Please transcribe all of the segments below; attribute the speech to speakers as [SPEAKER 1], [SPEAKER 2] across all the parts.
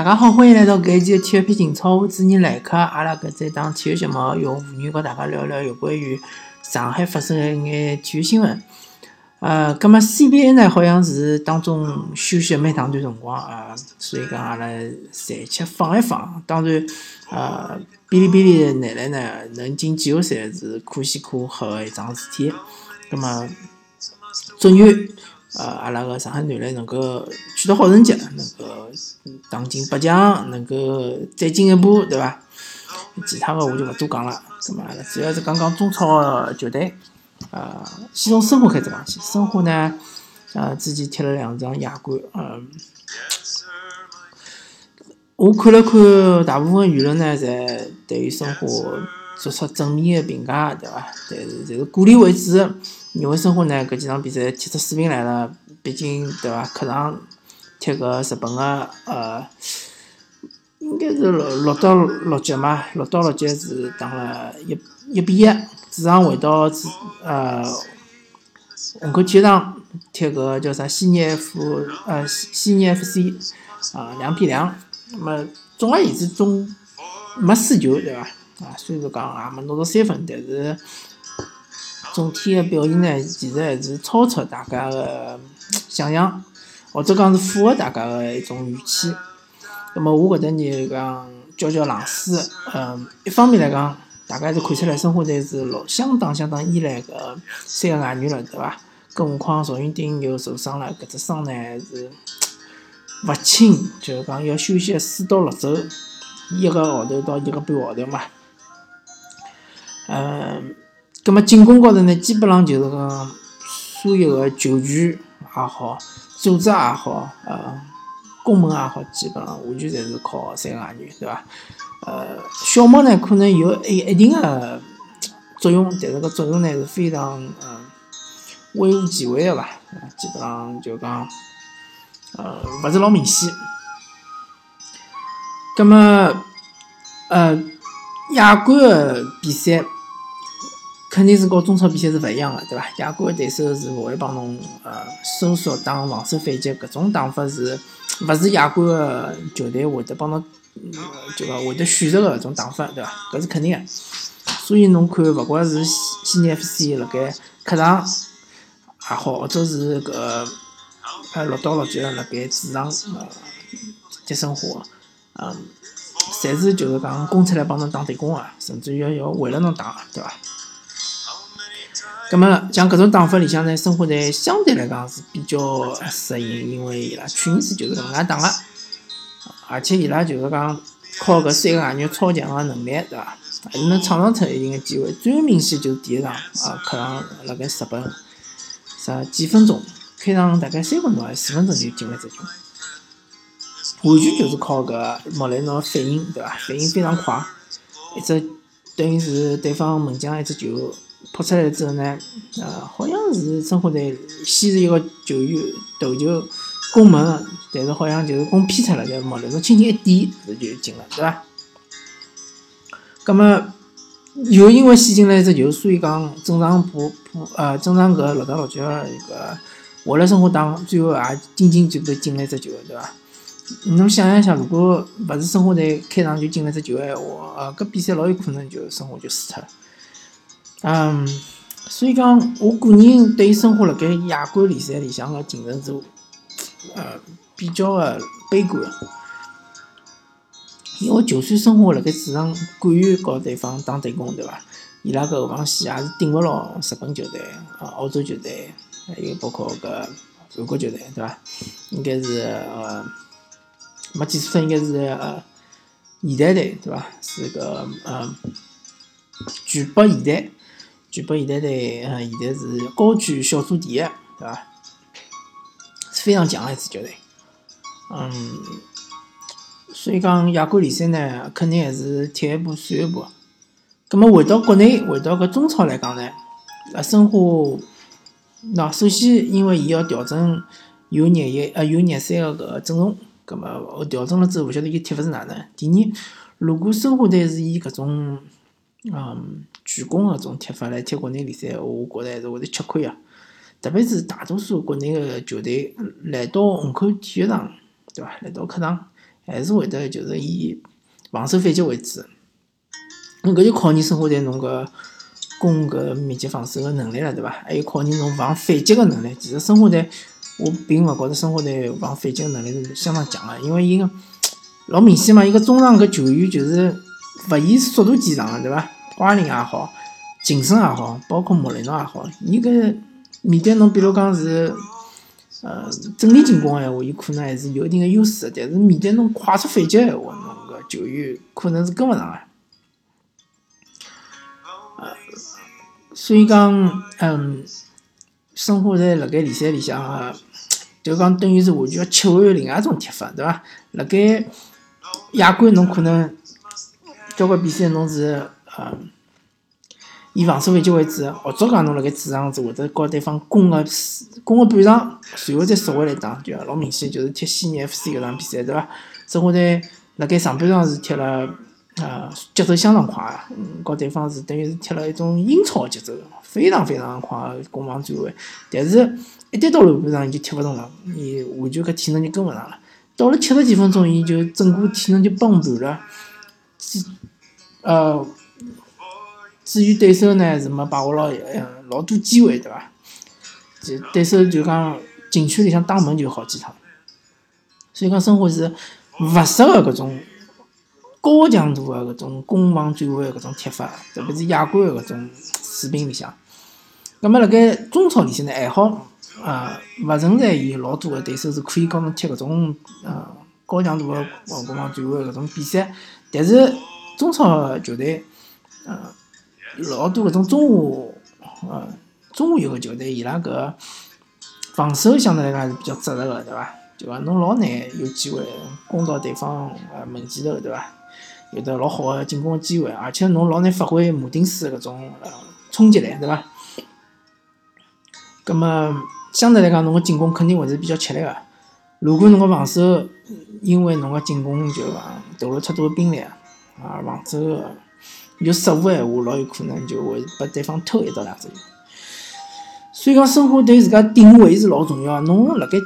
[SPEAKER 1] 大家好，欢迎来到搿一期的体育篇情操，我主持人来客。阿拉搿这档体育节目用妇女和大家聊聊有关于上海发生的一眼体育新闻。呃，葛末 CBA 呢，好像是当中休息蛮长段辰光啊，所以讲阿拉暂且放一放。当然，呃，哔哩哔哩的男篮呢，能进季后赛是可喜可贺的一桩事体。葛末，祝愿。呃，阿拉个上海男篮能够取得好成绩，能够打进八强，能够再进一步，对伐？其他的我就勿多讲了。咁么，主要是讲讲中超球队。呃，先从申花开始讲起。申花呢，呃，之前踢了两场亚冠。嗯，我看了看，大部分舆论呢，侪对于申花做出正面的评价，对伐？但是，侪是鼓励为主。因为申花呢，搿几场比赛踢出水平来了，毕竟对伐？客场踢个日本个呃，应该是六六到六级嘛，六到六级是打了一一比一，主场回到主呃虹口体育场踢个叫啥西尼 F 呃西尼 FC 啊两比两，那么总而言之总没输球对伐？啊，虽然讲也没拿到三分，但是。总体的表现呢，其实还是超出大家的想象，或者讲是符合大家的一种预期。那么我搿搭呢讲浇浇冷水，嗯，一方面来讲，大家是看出来申花队是老相当相当依赖搿三个外援了，对伐？更何况赵云丁又受伤了，搿只伤呢是勿轻，就是讲要休息四到六周，一个号头到一个半号头嘛，嗯。葛末进攻高头呢，基本上就是讲所有个球权也好，组织也好，呃，攻门也好，基本上完全侪是靠三个外援，对伐？呃，小猫呢可能有一一定的作用，但是搿作用呢是非常嗯微乎其微的伐？基本上就讲呃勿是老明显。葛末呃亚冠个比赛。肯定是和中超比赛是勿一样的，对伐？亚冠对手是勿会帮侬呃收缩打防守反击，搿种打法是勿是亚冠个球队会得帮侬就讲会得选择个搿种打法，对伐？搿是肯定个。所以侬看，勿管是悉尼 FC 辣盖客场也好，或者是搿呃六到六级辣盖主场呃踢申花，嗯，侪是就是讲攻出来帮侬打对攻个，甚至于要为了侬打，对伐？咁么像搿种打法里向呢，申花队相对来讲是比较适应，因为伊拉去年子就是搿能介打个，而且伊拉就是讲靠搿三个外援超强个能力，对伐？还是能创造出一定个机会。最明显就是第一场啊，客场辣盖日本，啥几分钟，开场大概三分钟还是四分钟就进了只球，完全就是靠搿莫雷诺反应，对伐？反应非常快，一只等于是对方门将一只球。扑出来之后呢，呃，好像是申花队先是一个球员头球攻门，但是好像就是攻偏出了，就莫雷诺轻轻一点，是就进了，对伐？葛么又因为先进了一只球，所以讲正常补补呃正常搿六到六局一个华莱申花打最后也仅仅就进了一只球，对伐？侬想一想，如果勿是申花队开场就进了一只球闲话，呃，搿比赛老有可能就申花就输脱了。嗯，所以讲，我个人对生活辣盖亚冠联赛里向个竞争是，呃，比较个悲观。因为就算生活辣盖主场敢于和对方打对攻，对伐？伊拉个后防线也是顶勿牢日本球队、啊澳洲球队，还有包括个韩国球队，对伐？应该是呃，没记错，应该是呃，现代队，对伐？是个呃，巨北现代。巨北现代队，呃，现在是高居小组第一，对伐？是非常强的一支球队。嗯，所以讲亚冠联赛呢，肯定还是踢一步算一步。咁么回到国内，回到搿中超来讲呢，呃，申花，那首先因为伊要调整有廿一呃有廿三个个阵容，咁么调整了之后，勿晓得伊踢法是哪能。第二，如果申花队是以搿种，嗯。全攻搿种踢法来踢国内联赛，我觉着还是会得吃亏啊。特别是大多数国内个球队来到虹口体育场，对伐？来到客场，还是会得就是以防守反击为主。侬搿就考验生活在侬搿攻搿密集防守个能力了，对伐？还有考验侬防反击个能力。其实生活在我并勿觉着生活在防反击个能力是相当强个，因为伊个老明显嘛，伊个中场搿球员就是勿以速度见长个，对伐？瓜林也好，劲森也好，包括莫雷诺也好，伊搿面对侬比如讲是呃阵地进攻个闲话，伊可能还是有一定个优势。但是面对侬快速反击个闲话，侬搿球员可能是跟勿上个。呃，所以讲，嗯，生活在辣盖联赛里向个，就讲等于是完全要切换另外一种踢法，对伐？辣盖亚冠侬可能交关比赛侬是呃以防守反击为主，或者讲侬辣盖主场是会得告对方攻个攻个半场，随后再缩回来打，就老明显就是踢悉尼 FC 搿场比赛，对伐？生活在辣盖上半场是踢了。啊，节奏相当快，嗯，和对方是等于是踢了一种英超节奏，非常非常快攻防转换。但是，一旦到后半场，伊就踢勿动了，伊完全搿体能就跟勿上了。到了七十几分钟，伊就整个体能就崩盘了。呃，至于对手呢，是没把握牢呃老多机会，对伐？就对手就讲禁区里向打门就好几趟，所以讲生活是勿适合搿种。高强度个搿种攻防转换搿种踢法，特别是亚冠的搿种水平里向。葛末辣盖中超里向呢，还好，啊，勿存在有老多个对手是可以告侬踢搿种呃高强度个攻防转换搿种比赛。但是中超球队，呃，老多搿种中下，呃，中下游个球队，伊拉搿防守相对来讲还是比较扎实个，对伐？就讲侬老难有机会攻到对方呃门前头，对伐？有得老好个进攻个机会，而且侬老难发挥马丁斯搿种呃冲击力，对伐？葛末相对来讲，侬个进攻肯定会是比较吃力个。如果侬个防守因为侬个进攻就讲投入太多兵力，啊，防守有失误闲话，老有可能就会被对方偷一到两只球。所以讲，生活对自家定位是老重要。侬辣盖。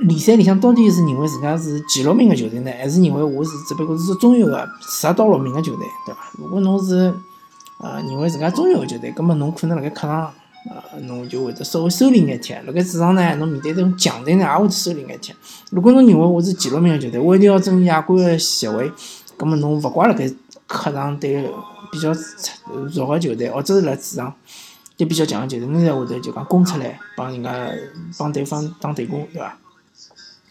[SPEAKER 1] 联赛里向到底是认为自家是前六名个球队呢，还是认为我是只不过是中游个十到六名个球队，对伐？如果侬是呃认为自家中游个球队，葛末侬可能辣盖客场呃侬就会得稍微收敛眼踢，辣盖主场呢，侬面对这种强队呢，也会收敛眼踢。如果侬认为我是前六名个球队，我一定要争亚冠个席位，葛末侬勿怪辣盖客场对比较弱个球队，或者是辣主场就比较强个球队，侬才会得就讲攻出来帮人家帮对方打对攻，对伐？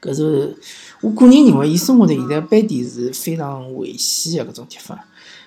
[SPEAKER 1] 搿是我个人认为，伊生活队现在班底是非常危险个搿种踢法。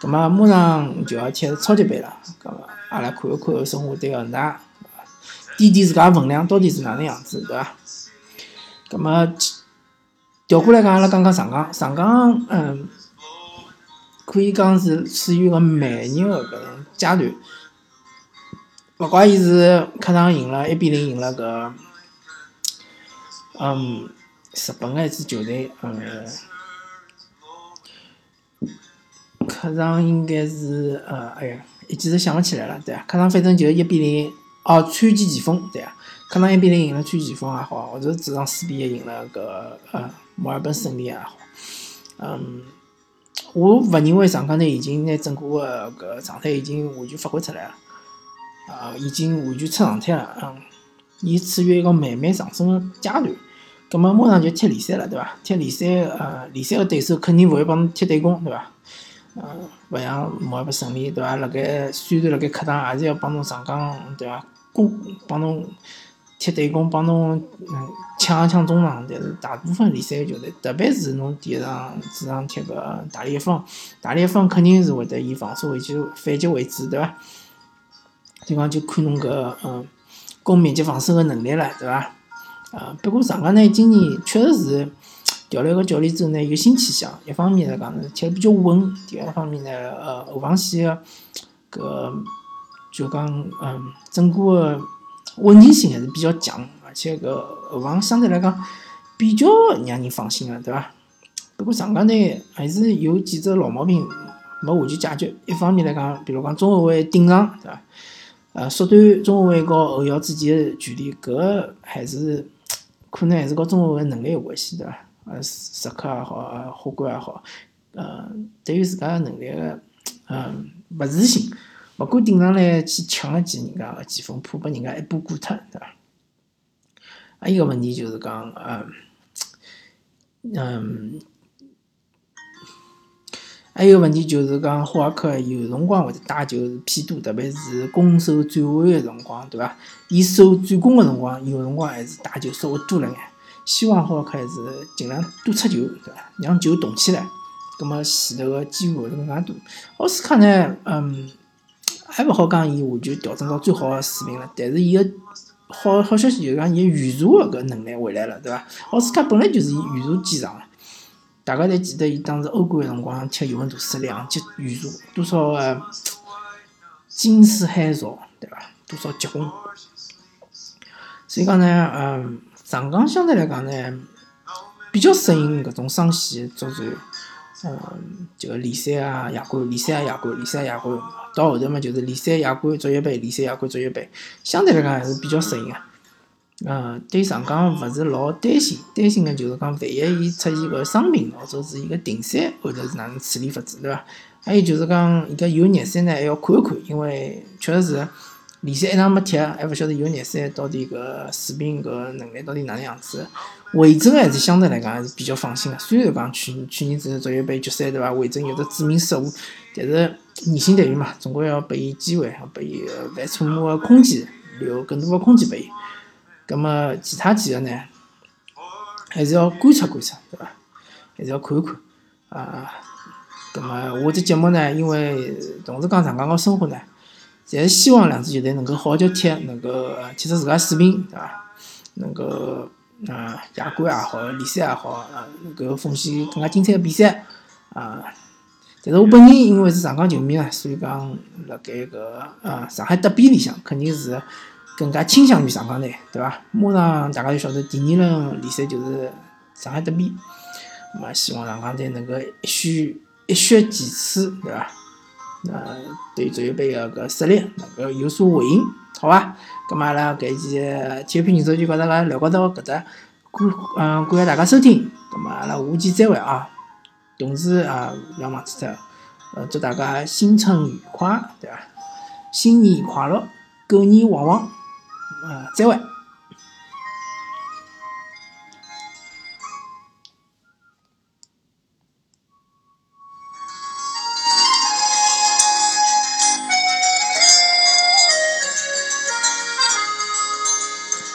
[SPEAKER 1] 葛末马上就要踢超级杯了，葛末阿拉看一看生活队恒大，点点自家分量到底是哪能样子，对伐？葛末调过来讲，阿拉讲讲上港，上港嗯，可以讲是处于个慢热个阶段。勿怪伊是客场赢了一比零赢了搿，嗯。日本个一支球队，嗯，客场应该是，呃，哎呀，一记头想勿起来了，对啊，客场反正就一比零，哦，川崎前锋，对啊，客场一比零赢了川崎前锋也好，或者主场四比一赢了个，呃，墨尔本胜利也好，嗯，我勿认为上港队已经拿整个个搿状态已经完全发挥出来了，啊，已经完全出状态了，嗯，伊处于一个慢慢上升个阶段。葛末马上就踢联赛了，对伐？踢联赛，呃，联赛个对手肯定勿会帮侬踢对攻，对伐？呃，勿像莫尔本胜利，对伐？辣盖虽然辣盖客场，还是要帮侬上岗，对伐？攻帮侬踢对攻，帮侬嗯抢一抢中场。但是大部分联赛球队，特别是侬第一场主场踢个大连方，大连方肯定是会得以防守为主，反击为主，对伐？就讲就看侬搿嗯攻密集防守个能力了，对伐？啊，不过上港呢，今年确实是调了一个教练之后呢，有新气象。一方面来讲呢，踢得比较稳；第二方面呢，呃，后防线个搿就讲，嗯，整个稳定性还是比较强，而且搿后防相对来讲比较让人放心个，对伐？不过上港呢，还是有几只老毛病没完全解决。一方面来讲，比如讲中后卫顶上，对伐？呃，缩短中后卫和后腰之间个距离，搿还是。可能还是和中后卫能力有关系，对伐？呃，实课也好，呃，客观也好，呃，对于自家能力个，嗯，勿自信，勿敢顶上来去抢一记人家个前锋，怕拨人家一把过脱，对伐？还有个问题就是讲，嗯，嗯，还有个问题就是讲，霍尔克有辰光会得带球偏多，特别是攻守转换个辰光，对伐？伊守转攻个辰光，有辰光还是带球稍微多了眼。希望霍尔克还是尽量多出球，对伐？让球动起来，葛末前头个机会会更加多。奥斯卡呢，嗯，还勿好讲伊完全调整到最好个水平了，但是伊个。好好消息就是讲，伊预查个搿能力回来了，对伐？奥斯卡本来就是预查见长，大家侪记得伊当时欧冠个辰光踢尤文图斯两记预查，多少个惊世骇俗，对伐？多少结棍。所以讲呢，嗯，上港相对来讲呢，比较适应搿种双线作战，嗯，就联赛啊、亚冠、联赛啊、亚冠、联赛、亚冠。到后头嘛，就是联赛、亚冠、足协杯、联赛、亚冠、足协杯，相对来讲还是比较适应个。嗯，对上港勿是老担心，担心个就是讲，万一伊出现个伤病，或者是伊个停赛，后头是哪能处理法子，对伐？还有就是讲，伊个有热赛呢，还要看一看，因为确实是联赛一场没踢，还勿晓得有热赛到底搿水平、搿能力到底哪能样子。魏征还是相对来讲还是比较放心个，虽然讲去去年子足协杯决赛，对伐？魏征有只致命失误，但是。年轻队员嘛，总归要拨伊机会，要拨伊犯错误个空间，留更多个空间拨伊。葛末其他几个呢，还是要观察观察，对伐？还是要看一看啊。葛末我这节目呢，因为同时讲上港个生活呢，侪是希望两支球队能够好好交踢，能够踢出自家水平，对伐？能够啊亚冠也好，联赛也好，啊能够奉献更加精彩个比赛啊。但是我本人因为是上港球迷啊，所以讲辣盖搿呃上海德比里向，肯定是更加倾向于上港队，对伐？马上大家就晓得第二轮联赛就是上海德比，那么希望上港队能够一雪一雪前耻，对伐？呃，对足协杯个搿实力能够有所回应，好伐？咁么阿拉搿期体育频人手就跟大家聊到搿只，感嗯感谢大家收听，咁么阿拉下期再会啊！同时啊，不要忘记脱，呃，祝大家新春愉快，对伐？新年快乐，狗年旺旺，呃，再会。